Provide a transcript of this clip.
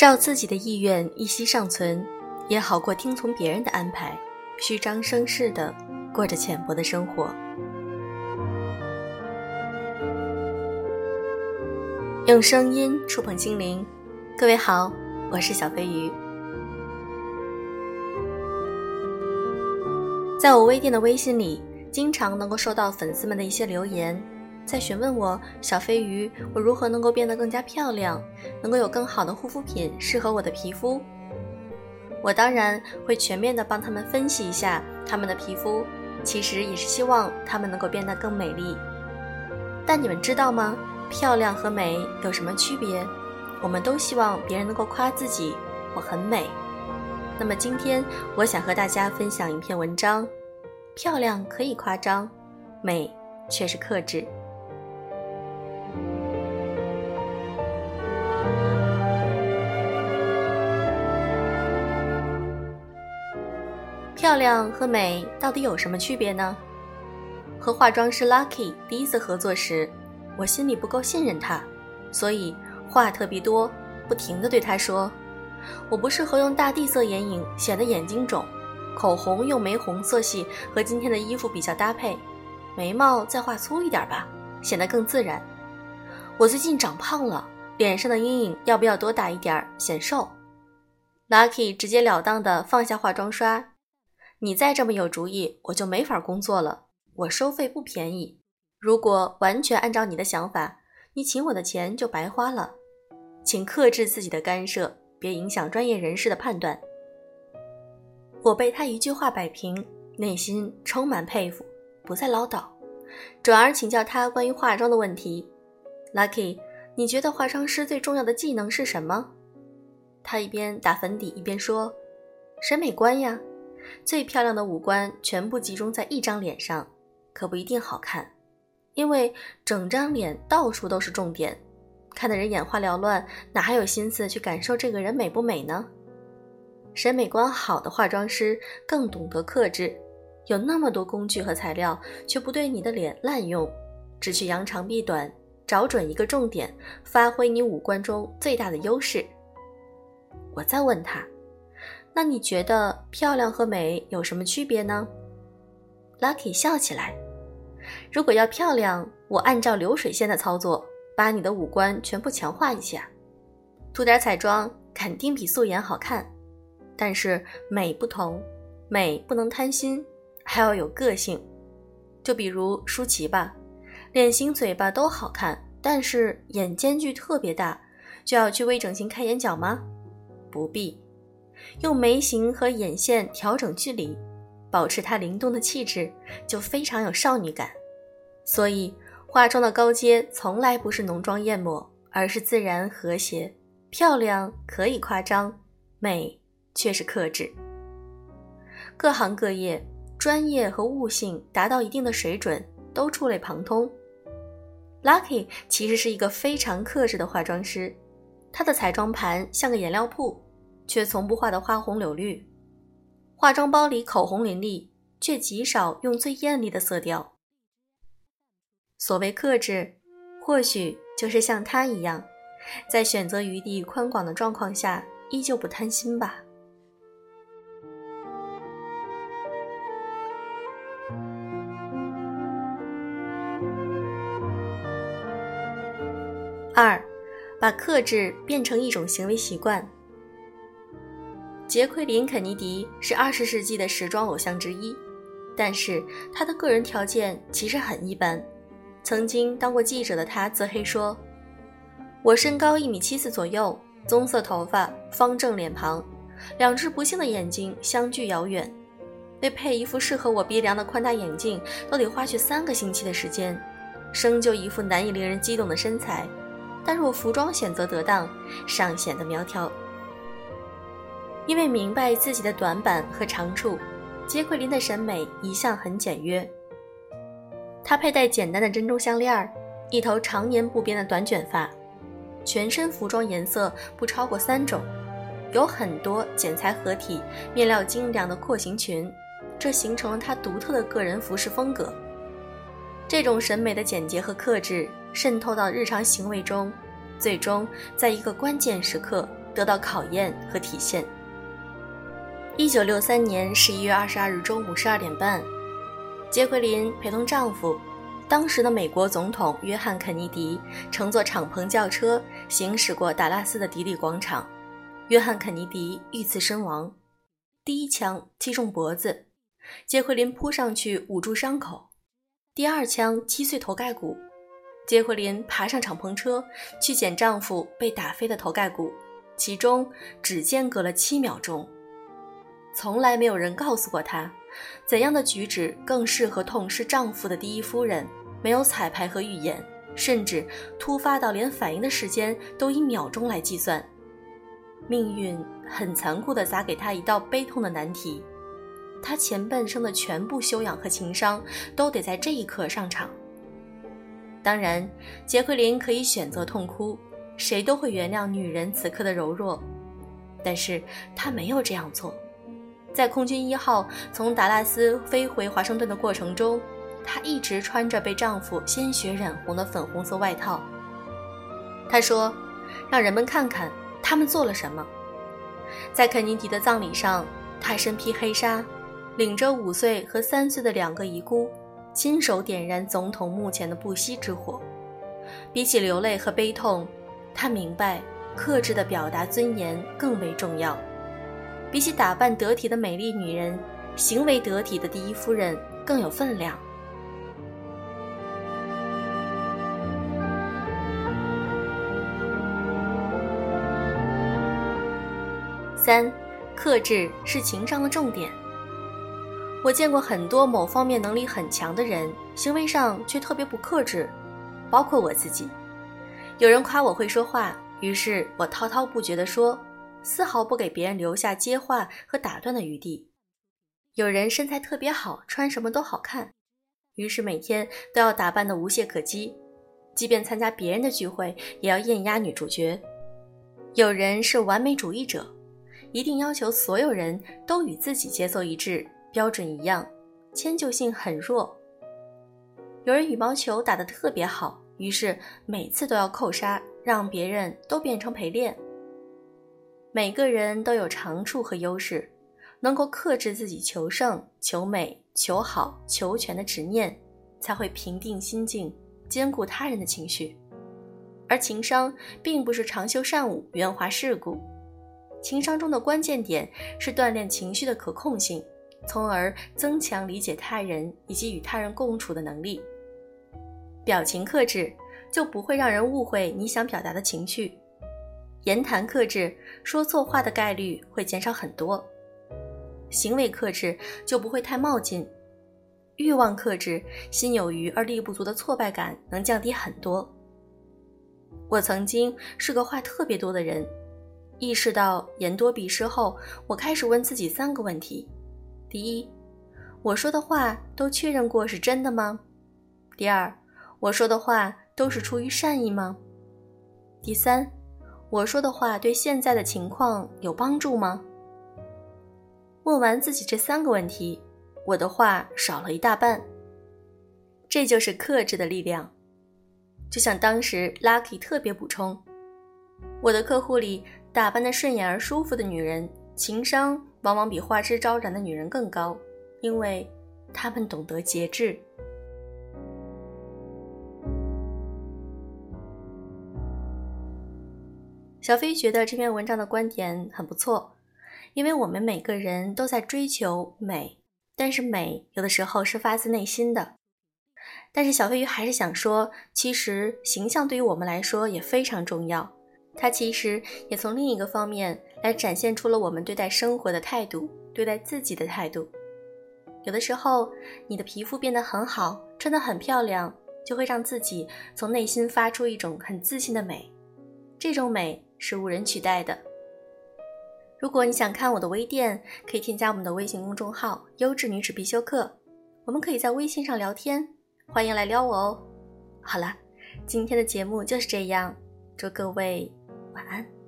照自己的意愿一息尚存，也好过听从别人的安排，虚张声势的过着浅薄的生活。用声音触碰心灵，各位好，我是小飞鱼。在我微店的微信里，经常能够收到粉丝们的一些留言。在询问我小飞鱼，我如何能够变得更加漂亮，能够有更好的护肤品适合我的皮肤？我当然会全面的帮他们分析一下他们的皮肤，其实也是希望他们能够变得更美丽。但你们知道吗？漂亮和美有什么区别？我们都希望别人能够夸自己我很美。那么今天我想和大家分享一篇文章：漂亮可以夸张，美却是克制。漂亮和美到底有什么区别呢？和化妆师 Lucky 第一次合作时，我心里不够信任他，所以话特别多，不停地对他说：“我不适合用大地色眼影，显得眼睛肿；口红用玫红色系和今天的衣服比较搭配；眉毛再画粗一点吧，显得更自然。我最近长胖了，脸上的阴影要不要多打一点，显瘦？”Lucky 直截了当地放下化妆刷。你再这么有主意，我就没法工作了。我收费不便宜，如果完全按照你的想法，你请我的钱就白花了。请克制自己的干涉，别影响专业人士的判断。我被他一句话摆平，内心充满佩服，不再唠叨，转而请教他关于化妆的问题。Lucky，你觉得化妆师最重要的技能是什么？他一边打粉底一边说：“审美观呀。”最漂亮的五官全部集中在一张脸上，可不一定好看，因为整张脸到处都是重点，看得人眼花缭乱，哪还有心思去感受这个人美不美呢？审美观好的化妆师更懂得克制，有那么多工具和材料，却不对你的脸滥用，只去扬长避短，找准一个重点，发挥你五官中最大的优势。我再问他。那你觉得漂亮和美有什么区别呢？Lucky 笑起来。如果要漂亮，我按照流水线的操作，把你的五官全部强化一下，涂点彩妆肯定比素颜好看。但是美不同，美不能贪心，还要有个性。就比如舒淇吧，脸型、嘴巴都好看，但是眼间距特别大，就要去微整形开眼角吗？不必。用眉形和眼线调整距离，保持她灵动的气质，就非常有少女感。所以，化妆的高阶从来不是浓妆艳抹，而是自然和谐。漂亮可以夸张，美却是克制。各行各业，专业和悟性达到一定的水准，都触类旁通。Lucky 其实是一个非常克制的化妆师，她的彩妆盘像个颜料铺。却从不画的花红柳绿，化妆包里口红林立，却极少用最艳丽的色调。所谓克制，或许就是像他一样，在选择余地宽广的状况下，依旧不贪心吧。二，把克制变成一种行为习惯。杰奎琳·肯尼迪是二十世纪的时装偶像之一，但是她的个人条件其实很一般。曾经当过记者的她自黑说：“我身高一米七四左右，棕色头发，方正脸庞，两只不幸的眼睛相距遥远。为配一副适合我鼻梁的宽大眼镜，都得花去三个星期的时间。生就一副难以令人激动的身材，但若服装选择得当，尚显得苗条。”因为明白自己的短板和长处，杰奎琳的审美一向很简约。她佩戴简单的珍珠项链，一头常年不变的短卷发，全身服装颜色不超过三种，有很多剪裁合体、面料精良的廓形裙，这形成了她独特的个人服饰风格。这种审美的简洁和克制渗透到日常行为中，最终在一个关键时刻。得到考验和体现。一九六三年十一月二十二日中午十二点半，杰奎琳陪同丈夫，当时的美国总统约翰·肯尼迪乘坐敞篷轿车行驶过达拉斯的迪利广场，约翰·肯尼迪遇刺身亡，第一枪击中脖子，杰奎琳扑上去捂住伤口，第二枪击碎头盖骨，杰奎琳爬上敞篷车去捡丈夫被打飞的头盖骨，其中只间隔了七秒钟。从来没有人告诉过她，怎样的举止更适合痛失丈夫的第一夫人。没有彩排和预演，甚至突发到连反应的时间都以秒钟来计算。命运很残酷地砸给她一道悲痛的难题，她前半生的全部修养和情商都得在这一刻上场。当然，杰奎琳可以选择痛哭，谁都会原谅女人此刻的柔弱，但是她没有这样做。在空军一号从达拉斯飞回华盛顿的过程中，她一直穿着被丈夫鲜血染红的粉红色外套。她说：“让人们看看他们做了什么。”在肯尼迪的葬礼上，她身披黑纱，领着五岁和三岁的两个遗孤，亲手点燃总统墓前的不熄之火。比起流泪和悲痛，她明白克制的表达尊严更为重要。比起打扮得体的美丽女人，行为得体的第一夫人更有分量。三，克制是情商的重点。我见过很多某方面能力很强的人，行为上却特别不克制，包括我自己。有人夸我会说话，于是我滔滔不绝地说。丝毫不给别人留下接话和打断的余地。有人身材特别好，穿什么都好看，于是每天都要打扮得无懈可击，即便参加别人的聚会，也要艳压女主角。有人是完美主义者，一定要求所有人都与自己节奏一致，标准一样，迁就性很弱。有人羽毛球打得特别好，于是每次都要扣杀，让别人都变成陪练。每个人都有长处和优势，能够克制自己求胜、求美、求好、求全的执念，才会平定心境，兼顾他人的情绪。而情商并不是长袖善舞、圆滑世故，情商中的关键点是锻炼情绪的可控性，从而增强理解他人以及与他人共处的能力。表情克制，就不会让人误会你想表达的情绪。言谈克制，说错话的概率会减少很多；行为克制就不会太冒进；欲望克制，心有余而力不足的挫败感能降低很多。我曾经是个话特别多的人，意识到言多必失后，我开始问自己三个问题：第一，我说的话都确认过是真的吗？第二，我说的话都是出于善意吗？第三。我说的话对现在的情况有帮助吗？问完自己这三个问题，我的话少了一大半。这就是克制的力量。就像当时 Lucky 特别补充，我的客户里打扮的顺眼而舒服的女人，情商往往比花枝招展的女人更高，因为她们懂得节制。小飞觉得这篇文章的观点很不错，因为我们每个人都在追求美，但是美有的时候是发自内心的。但是小飞鱼还是想说，其实形象对于我们来说也非常重要，它其实也从另一个方面来展现出了我们对待生活的态度，对待自己的态度。有的时候，你的皮肤变得很好，穿得很漂亮，就会让自己从内心发出一种很自信的美，这种美。是无人取代的。如果你想看我的微店，可以添加我们的微信公众号“优质女子必修课”，我们可以在微信上聊天，欢迎来撩我哦。好了，今天的节目就是这样，祝各位晚安。